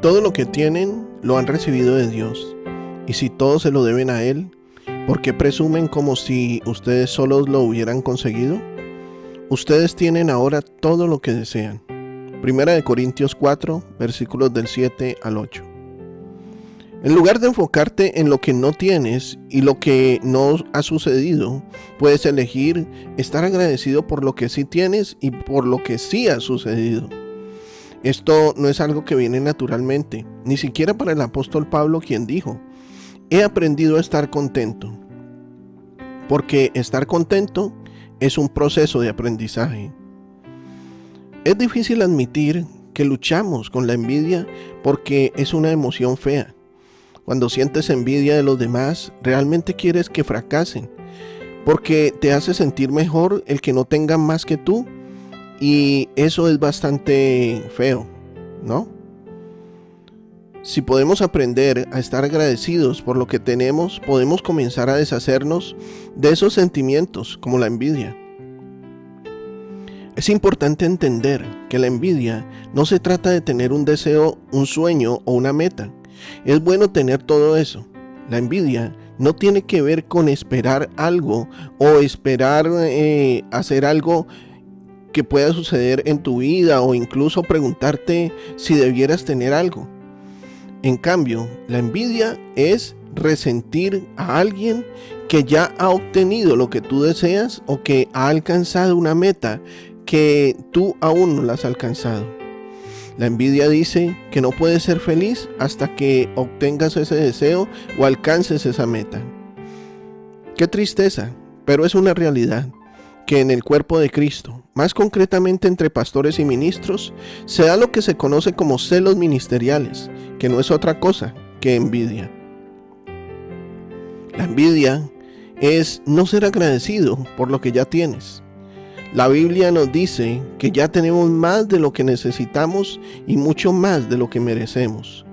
Todo lo que tienen lo han recibido de Dios. Y si todo se lo deben a Él, ¿por qué presumen como si ustedes solos lo hubieran conseguido? Ustedes tienen ahora todo lo que desean. Primera de Corintios 4, versículos del 7 al 8. En lugar de enfocarte en lo que no tienes y lo que no ha sucedido, puedes elegir estar agradecido por lo que sí tienes y por lo que sí ha sucedido. Esto no es algo que viene naturalmente, ni siquiera para el apóstol Pablo quien dijo, he aprendido a estar contento, porque estar contento es un proceso de aprendizaje. Es difícil admitir que luchamos con la envidia porque es una emoción fea. Cuando sientes envidia de los demás, realmente quieres que fracasen, porque te hace sentir mejor el que no tengan más que tú y eso es bastante feo, ¿no? Si podemos aprender a estar agradecidos por lo que tenemos, podemos comenzar a deshacernos de esos sentimientos como la envidia. Es importante entender que la envidia no se trata de tener un deseo, un sueño o una meta. Es bueno tener todo eso. La envidia no tiene que ver con esperar algo o esperar eh, hacer algo que pueda suceder en tu vida o incluso preguntarte si debieras tener algo. En cambio, la envidia es resentir a alguien que ya ha obtenido lo que tú deseas o que ha alcanzado una meta que tú aún no la has alcanzado. La envidia dice que no puedes ser feliz hasta que obtengas ese deseo o alcances esa meta. Qué tristeza, pero es una realidad que en el cuerpo de Cristo, más concretamente entre pastores y ministros, se da lo que se conoce como celos ministeriales, que no es otra cosa que envidia. La envidia es no ser agradecido por lo que ya tienes. La Biblia nos dice que ya tenemos más de lo que necesitamos y mucho más de lo que merecemos.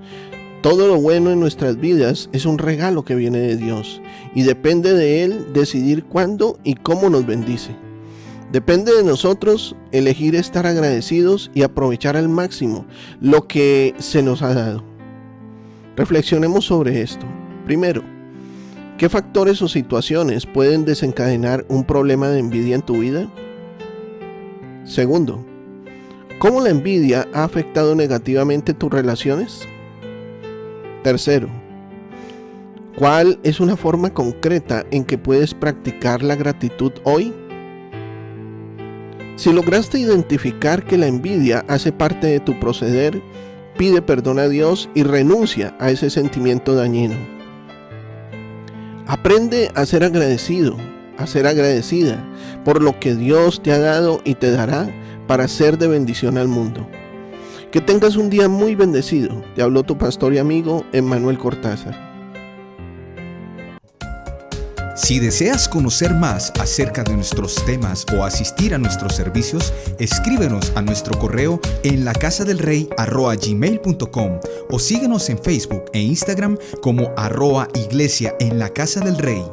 Todo lo bueno en nuestras vidas es un regalo que viene de Dios y depende de Él decidir cuándo y cómo nos bendice. Depende de nosotros elegir estar agradecidos y aprovechar al máximo lo que se nos ha dado. Reflexionemos sobre esto. Primero, ¿qué factores o situaciones pueden desencadenar un problema de envidia en tu vida? Segundo, ¿cómo la envidia ha afectado negativamente tus relaciones? Tercero, ¿cuál es una forma concreta en que puedes practicar la gratitud hoy? Si lograste identificar que la envidia hace parte de tu proceder, pide perdón a Dios y renuncia a ese sentimiento dañino. Aprende a ser agradecido, a ser agradecida por lo que Dios te ha dado y te dará para ser de bendición al mundo. Que tengas un día muy bendecido. Te habló tu pastor y amigo Emmanuel Cortázar. Si deseas conocer más acerca de nuestros temas o asistir a nuestros servicios, escríbenos a nuestro correo en la casa del rey gmail.com o síguenos en Facebook e Instagram como arroa iglesia en la casa del rey.